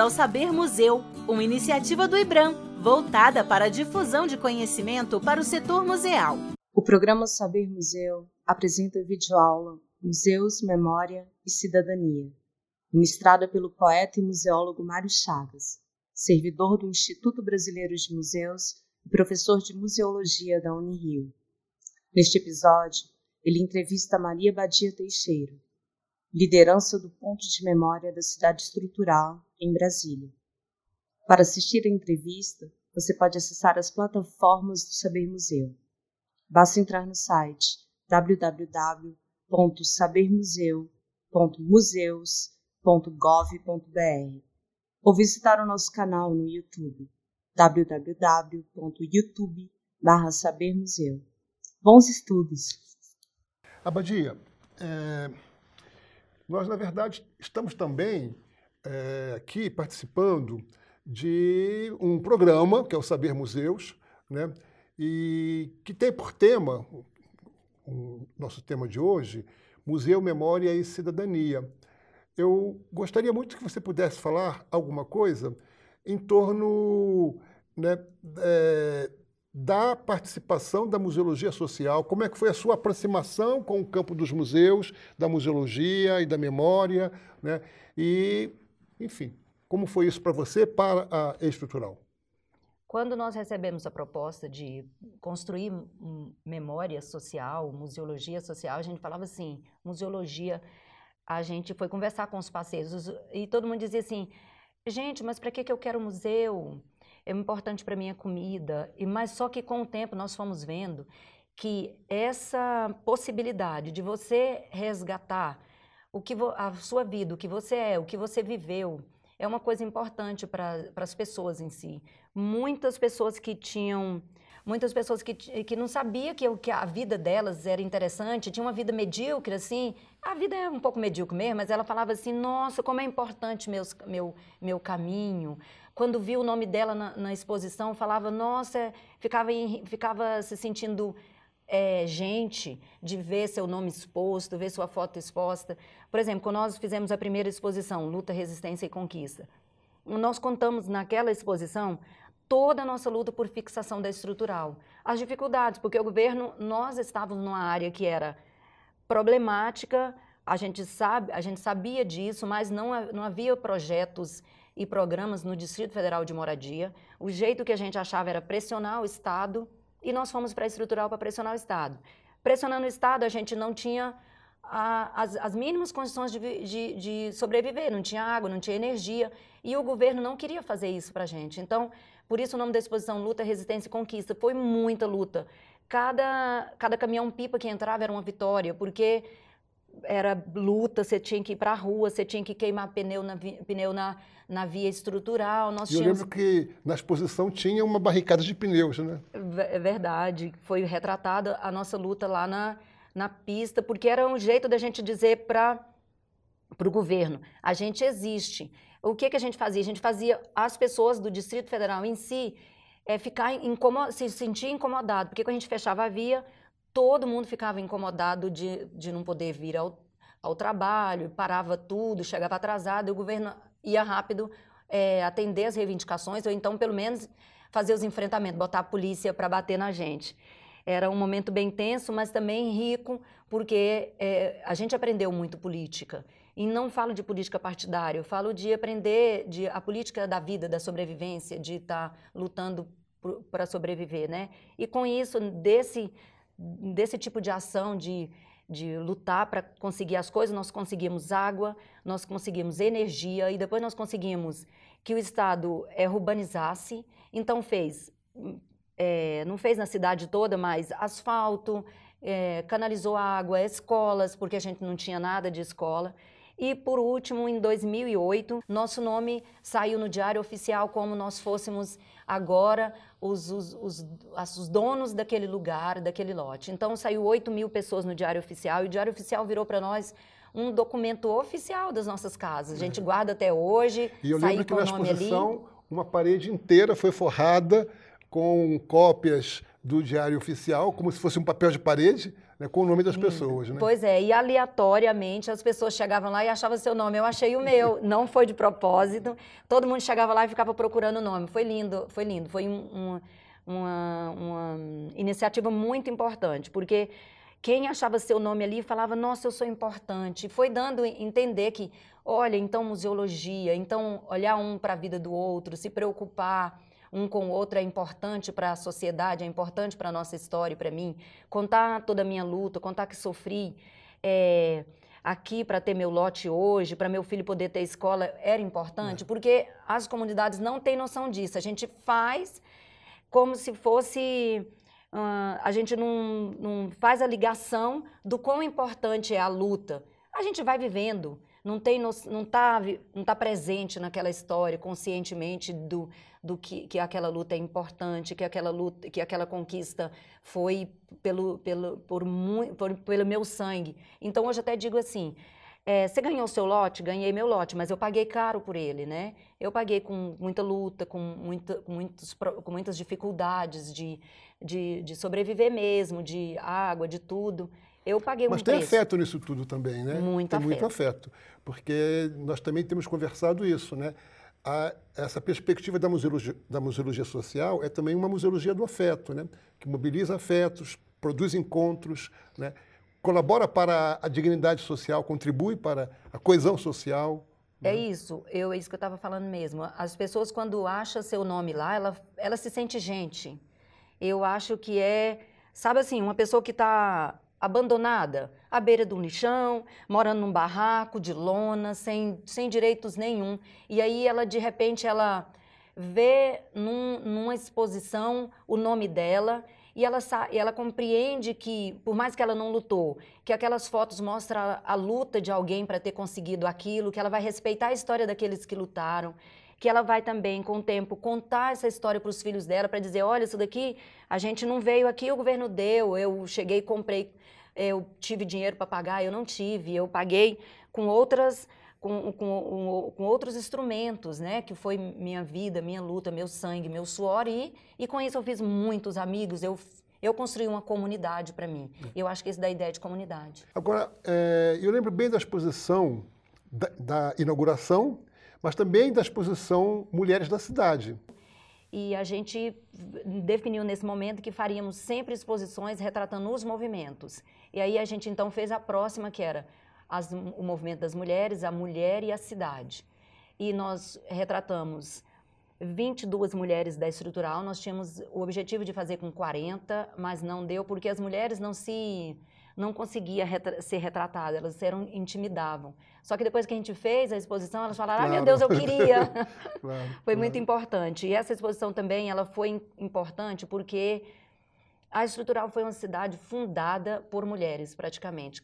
ao Saber Museu, uma iniciativa do IBRAM, voltada para a difusão de conhecimento para o setor museal. O programa Saber Museu apresenta videoaula Museus, Memória e Cidadania, ministrada pelo poeta e museólogo Mário Chagas, servidor do Instituto Brasileiro de Museus e professor de museologia da Unirio. Neste episódio, ele entrevista Maria Badia Teixeira, liderança do Ponto de Memória da Cidade Estrutural, em Brasília. Para assistir a entrevista, você pode acessar as plataformas do Saber Museu. Basta entrar no site www.sabermuseu.museus.gov.br ou visitar o nosso canal no YouTube www.youtube.sabermuseu. Bons estudos! Abadia, é, nós, na verdade, estamos também é, aqui participando de um programa, que é o Saber Museus, né? e que tem por tema, o nosso tema de hoje, Museu, Memória e Cidadania. Eu gostaria muito que você pudesse falar alguma coisa em torno né, é, da participação da museologia social, como é que foi a sua aproximação com o campo dos museus, da museologia e da memória, né? e, enfim, como foi isso para você, para a estrutural? Quando nós recebemos a proposta de construir memória social, museologia social, a gente falava assim, museologia, a gente foi conversar com os parceiros e todo mundo dizia assim, gente, mas para que, que eu quero museu? É importante para mim a comida, e mas só que com o tempo nós fomos vendo que essa possibilidade de você resgatar o que a sua vida, o que você é, o que você viveu, é uma coisa importante para as pessoas em si. Muitas pessoas que tinham muitas pessoas que, que não sabiam que, que a vida delas era interessante, tinha uma vida medíocre, assim, a vida é um pouco medíocre mesmo, mas ela falava assim, nossa, como é importante meus, meu, meu caminho, quando viu o nome dela na, na exposição, falava, nossa, ficava, ficava se sentindo é, gente de ver seu nome exposto, ver sua foto exposta. Por exemplo, quando nós fizemos a primeira exposição, Luta, Resistência e Conquista, nós contamos naquela exposição toda a nossa luta por fixação da estrutural. As dificuldades, porque o governo, nós estávamos numa área que era problemática, a gente sabe, a gente sabia disso, mas não, não havia projetos e programas no Distrito Federal de Moradia. O jeito que a gente achava era pressionar o Estado e nós fomos para a estrutural para pressionar o Estado. Pressionando o Estado, a gente não tinha a, as, as, mínimas condições de, de, de, sobreviver, não tinha água, não tinha energia, e o governo não queria fazer isso para a gente. Então, por isso o nome da exposição Luta, Resistência e Conquista. Foi muita luta. Cada, cada caminhão-pipa que entrava era uma vitória, porque era luta, você tinha que ir para a rua, você tinha que queimar pneu na, pneu na, na via estrutural. Nós eu lembro que na exposição tinha uma barricada de pneus, né? É verdade. Foi retratada a nossa luta lá na, na pista, porque era um jeito da gente dizer para o governo, a gente existe. O que, que a gente fazia? A gente fazia as pessoas do Distrito Federal em si é, ficar incomod... se sentir incomodado, porque quando a gente fechava a via, todo mundo ficava incomodado de, de não poder vir ao, ao trabalho, parava tudo, chegava atrasado, e o governo ia rápido é, atender as reivindicações, ou então, pelo menos, fazer os enfrentamentos, botar a polícia para bater na gente. Era um momento bem tenso, mas também rico, porque é, a gente aprendeu muito política. E não falo de política partidária, eu falo de aprender de, a política da vida, da sobrevivência, de estar tá lutando para sobreviver, né? E com isso, desse, desse tipo de ação de, de lutar para conseguir as coisas, nós conseguimos água, nós conseguimos energia e depois nós conseguimos que o Estado é, urbanizasse. Então fez, é, não fez na cidade toda, mas asfalto, é, canalizou água, escolas, porque a gente não tinha nada de escola. E, por último, em 2008, nosso nome saiu no Diário Oficial como nós fôssemos agora os, os, os, os, donos daquele lugar, daquele lote. Então, saiu 8 mil pessoas no Diário Oficial e o Diário Oficial virou para nós um documento oficial das nossas casas. A gente guarda até hoje. E eu lembro que na exposição, ali. uma parede inteira foi forrada com cópias do Diário Oficial, como se fosse um papel de parede, né, com o nome das pessoas. Né? Pois é, e aleatoriamente as pessoas chegavam lá e achavam seu nome. Eu achei o meu, não foi de propósito. Todo mundo chegava lá e ficava procurando o nome. Foi lindo, foi lindo. Foi um, um, uma, uma iniciativa muito importante, porque quem achava seu nome ali falava, nossa, eu sou importante. Foi dando a entender que, olha, então museologia, então olhar um para a vida do outro, se preocupar um com o outro é importante para a sociedade, é importante para a nossa história, para mim. Contar toda a minha luta, contar que sofri é, aqui para ter meu lote hoje, para meu filho poder ter escola, era importante, é. porque as comunidades não têm noção disso. A gente faz como se fosse. Uh, a gente não, não faz a ligação do quão importante é a luta. A gente vai vivendo não tem não está não tá presente naquela história conscientemente do, do que, que aquela luta é importante, que aquela luta, que aquela conquista foi pelo, pelo, por, por, pelo meu sangue. Então hoje até digo assim, é, você ganhou seu lote? Ganhei meu lote, mas eu paguei caro por ele, né? Eu paguei com muita luta, com, muita, com, muitos, com muitas dificuldades de, de, de sobreviver mesmo, de água, de tudo. Eu paguei um Mas tem afeto nisso tudo também, né? Muito tem afeto. muito afeto. Porque nós também temos conversado isso, né? A, essa perspectiva da museologia, da museologia social é também uma museologia do afeto, né? Que mobiliza afetos, produz encontros, né? colabora para a dignidade social, contribui para a coesão social. É né? isso, eu, é isso que eu estava falando mesmo. As pessoas, quando acham seu nome lá, ela, ela se sente gente. Eu acho que é, sabe assim, uma pessoa que está abandonada, à beira do lixão, morando num barraco de lona, sem, sem direitos nenhum. E aí ela, de repente, ela vê num, numa exposição o nome dela e ela, e ela compreende que, por mais que ela não lutou, que aquelas fotos mostram a, a luta de alguém para ter conseguido aquilo, que ela vai respeitar a história daqueles que lutaram, que ela vai também, com o tempo, contar essa história para os filhos dela, para dizer, olha, isso daqui, a gente não veio aqui, o governo deu, eu cheguei comprei eu tive dinheiro para pagar, eu não tive, eu paguei com outras com, com, com, outros instrumentos, né? Que foi minha vida, minha luta, meu sangue, meu suor e, e com isso eu fiz muitos amigos. Eu eu construí uma comunidade para mim. Eu acho que isso dá ideia de comunidade. Agora, é, eu lembro bem da exposição da, da inauguração, mas também da exposição Mulheres da Cidade. E a gente definiu nesse momento que faríamos sempre exposições retratando os movimentos. E aí a gente então fez a próxima, que era as, o movimento das mulheres, a mulher e a cidade. E nós retratamos 22 mulheres da estrutural. Nós tínhamos o objetivo de fazer com 40, mas não deu porque as mulheres não se não conseguia retra ser retratada, elas eram intimidavam. Só que depois que a gente fez a exposição, elas falaram: claro. "Ah, meu Deus, eu queria". claro, foi claro. muito importante. E essa exposição também, ela foi importante porque a Estrutural foi uma cidade fundada por mulheres, praticamente.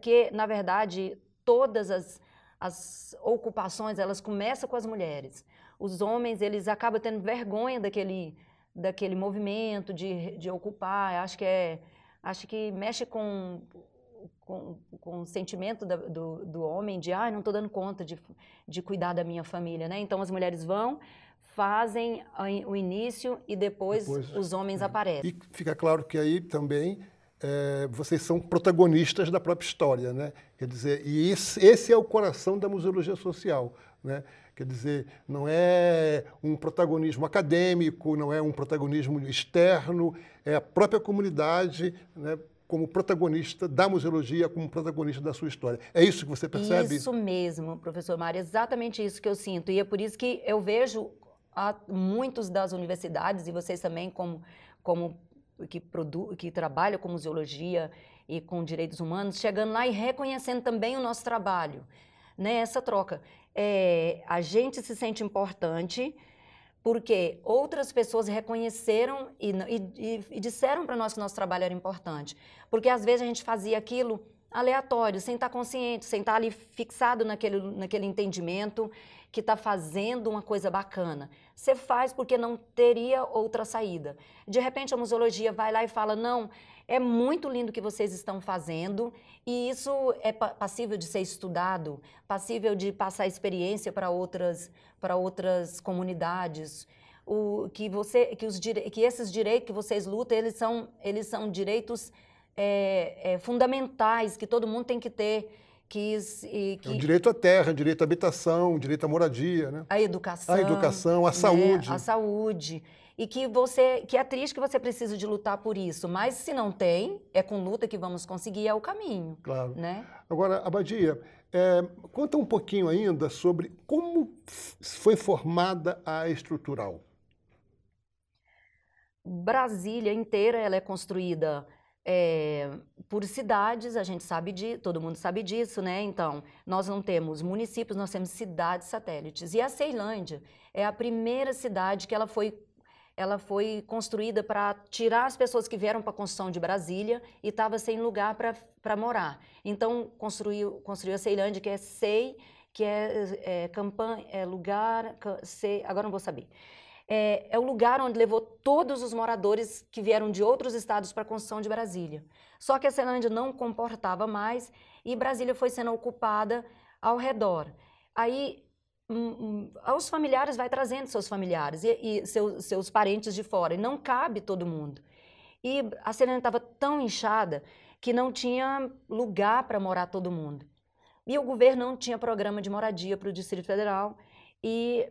Que, na verdade, todas as, as ocupações, elas começam com as mulheres. Os homens, eles acabam tendo vergonha daquele, daquele movimento de, de ocupar. Acho que é acho que mexe com, com, com o sentimento da, do, do homem de, ah, não estou dando conta de, de cuidar da minha família, né? Então as mulheres vão, fazem o início e depois, depois os homens é. aparecem. E fica claro que aí também é, vocês são protagonistas da própria história, né? Quer dizer, e esse, esse é o coração da museologia social, né? Quer dizer, não é um protagonismo acadêmico, não é um protagonismo externo, é a própria comunidade né, como protagonista da museologia, como protagonista da sua história. É isso que você percebe? Isso mesmo, professor Mário, exatamente isso que eu sinto. E é por isso que eu vejo a muitos das universidades, e vocês também como, como que, produ que trabalham com museologia e com direitos humanos, chegando lá e reconhecendo também o nosso trabalho. Né, essa troca é, a gente se sente importante porque outras pessoas reconheceram e, e, e disseram para nós que nosso trabalho era importante. Porque às vezes a gente fazia aquilo aleatório, sem estar consciente, sem estar ali fixado naquele, naquele entendimento que está fazendo uma coisa bacana. Você faz porque não teria outra saída. De repente a museologia vai lá e fala: não, é muito lindo o que vocês estão fazendo e isso é passível de ser estudado, passível de passar experiência para outras, para outras comunidades. o, que, você, que, os, que esses direitos que vocês lutam, eles são, eles são direitos é, é, fundamentais que todo mundo tem que ter. Que, e, que... É o direito à terra, direito à habitação, direito à moradia, né? A educação. A educação, a né? saúde. A saúde e que você que é triste que você precisa de lutar por isso, mas se não tem, é com luta que vamos conseguir é o caminho. Claro. Né? Agora, Abadia, é, conta um pouquinho ainda sobre como foi formada a estrutural. Brasília inteira ela é construída é, por cidades, a gente sabe de, todo mundo sabe disso, né? Então, nós não temos municípios, nós temos cidades satélites. E a Ceilândia é a primeira cidade que ela foi ela foi construída para tirar as pessoas que vieram para a construção de Brasília e estava sem lugar para morar. Então, construiu, construiu a Ceilândia, que é SEI, que é, é campanha, é lugar, SEI, agora não vou saber. É, é o lugar onde levou todos os moradores que vieram de outros estados para a construção de Brasília. Só que a Ceilândia não comportava mais e Brasília foi sendo ocupada ao redor. Aí um, os familiares vai trazendo seus familiares e, e seus, seus parentes de fora, e não cabe todo mundo. E a Serena estava tão inchada que não tinha lugar para morar todo mundo. E o governo não tinha programa de moradia para o Distrito Federal. E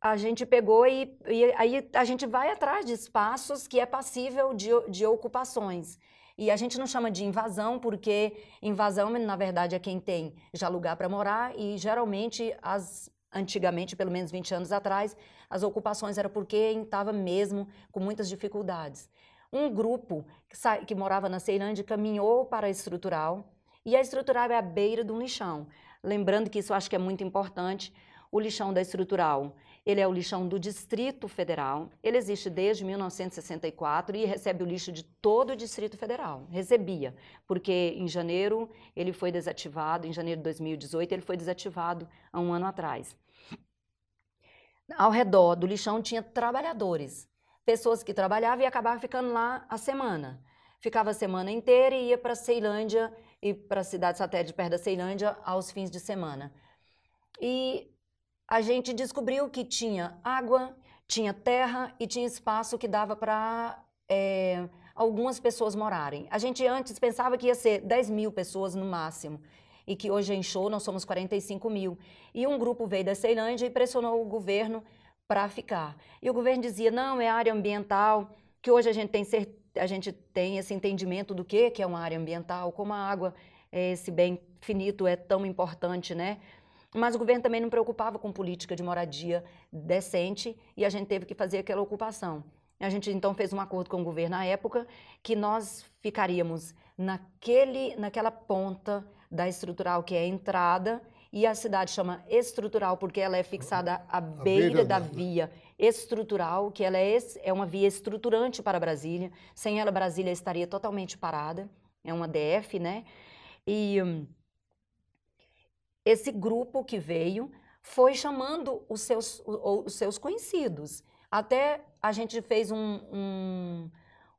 a gente pegou e, e, aí a gente vai atrás de espaços que é passível de, de ocupações. E a gente não chama de invasão, porque invasão, na verdade, é quem tem já lugar para morar e geralmente, as, antigamente, pelo menos 20 anos atrás, as ocupações eram porque estava mesmo com muitas dificuldades. Um grupo que, que morava na Ceilândia caminhou para a estrutural e a estrutural é à beira de um lixão. Lembrando que isso acho que é muito importante, o lixão da estrutural ele é o lixão do Distrito Federal. Ele existe desde 1964 e recebe o lixo de todo o Distrito Federal. Recebia, porque em janeiro ele foi desativado, em janeiro de 2018 ele foi desativado há um ano atrás. Ao redor do lixão tinha trabalhadores, pessoas que trabalhavam e acabavam ficando lá a semana. Ficava a semana inteira e ia para Ceilândia e para a cidade satélite perto da Ceilândia aos fins de semana. E a gente descobriu que tinha água, tinha terra e tinha espaço que dava para é, algumas pessoas morarem. A gente antes pensava que ia ser 10 mil pessoas no máximo e que hoje em show nós somos 45 mil. E um grupo veio da Ceilândia e pressionou o governo para ficar. E o governo dizia, não, é área ambiental, que hoje a gente tem, a gente tem esse entendimento do que, que é uma área ambiental, como a água, esse bem finito é tão importante, né? Mas o governo também não preocupava com política de moradia decente e a gente teve que fazer aquela ocupação. A gente então fez um acordo com o governo na época que nós ficaríamos naquele, naquela ponta da estrutural que é a entrada e a cidade chama estrutural porque ela é fixada à beira, beira da via estrutural, que ela é, é uma via estruturante para Brasília. Sem ela, Brasília estaria totalmente parada. É uma DF, né? E hum, esse grupo que veio foi chamando os seus, os seus conhecidos. Até a gente fez um, um,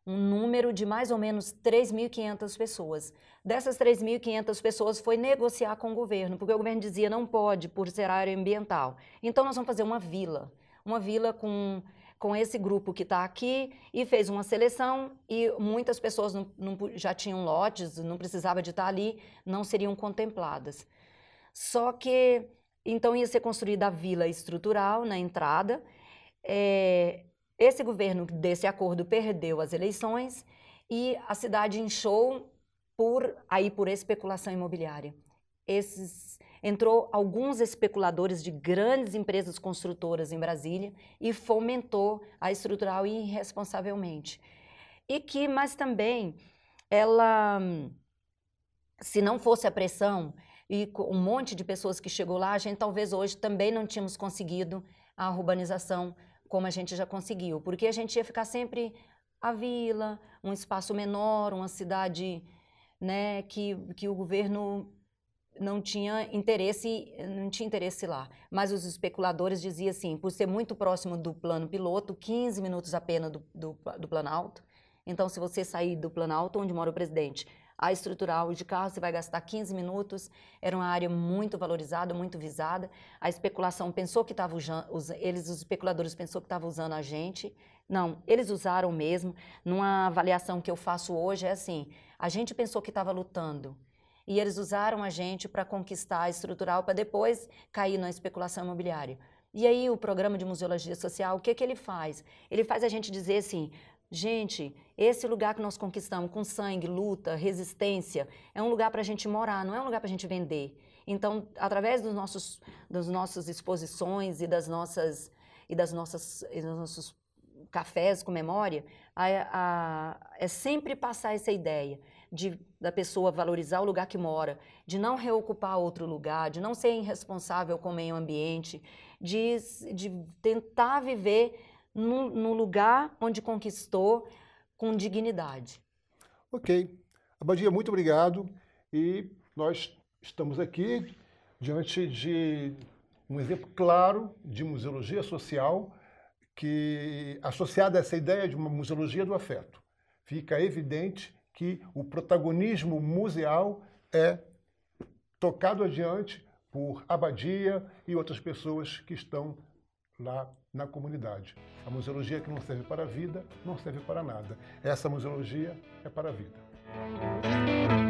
um número de mais ou menos 3.500 pessoas. Dessas 3.500 pessoas foi negociar com o governo, porque o governo dizia não pode por ser área ambiental. Então nós vamos fazer uma vila, uma vila com com esse grupo que está aqui e fez uma seleção e muitas pessoas não, não, já tinham lotes, não precisava de estar ali, não seriam contempladas. Só que então ia ser construída a vila estrutural na entrada. É, esse governo desse acordo perdeu as eleições e a cidade inchou por aí por especulação imobiliária. Esses entrou alguns especuladores de grandes empresas construtoras em Brasília e fomentou a estrutural irresponsavelmente. E que, mas também, ela, se não fosse a pressão, e um monte de pessoas que chegou lá, a gente talvez hoje também não tínhamos conseguido a urbanização como a gente já conseguiu, porque a gente ia ficar sempre a vila, um espaço menor, uma cidade né, que, que o governo não tinha interesse, não tinha interesse lá. Mas os especuladores diziam assim, por ser muito próximo do plano piloto, 15 minutos apenas do, do, do Planalto, então se você sair do Planalto, onde mora o presidente, a estrutural de carro, você vai gastar 15 minutos. Era uma área muito valorizada, muito visada. A especulação pensou que estava eles, os especuladores, pensou que estavam usando a gente. Não, eles usaram mesmo. Numa avaliação que eu faço hoje, é assim: a gente pensou que estava lutando. E eles usaram a gente para conquistar a estrutural, para depois cair na especulação imobiliária. E aí o programa de museologia social, o que, que ele faz? Ele faz a gente dizer assim, gente, esse lugar que nós conquistamos com sangue, luta, resistência, é um lugar para a gente morar, não é um lugar para a gente vender. Então, através dos nossos, das nossas exposições e das nossas e das nossas e dos nossos cafés com memória, a, a, é sempre passar essa ideia de, da pessoa valorizar o lugar que mora, de não reocupar outro lugar, de não ser irresponsável com o meio ambiente, de, de tentar viver no, no lugar onde conquistou com dignidade. Ok. Abadia, muito obrigado. E nós estamos aqui diante de um exemplo claro de museologia social que, associada a essa ideia de uma museologia do afeto, fica evidente que o protagonismo museal é tocado adiante por Abadia e outras pessoas que estão lá na comunidade. A museologia que não serve para a vida, não serve para nada. Essa museologia é para a vida.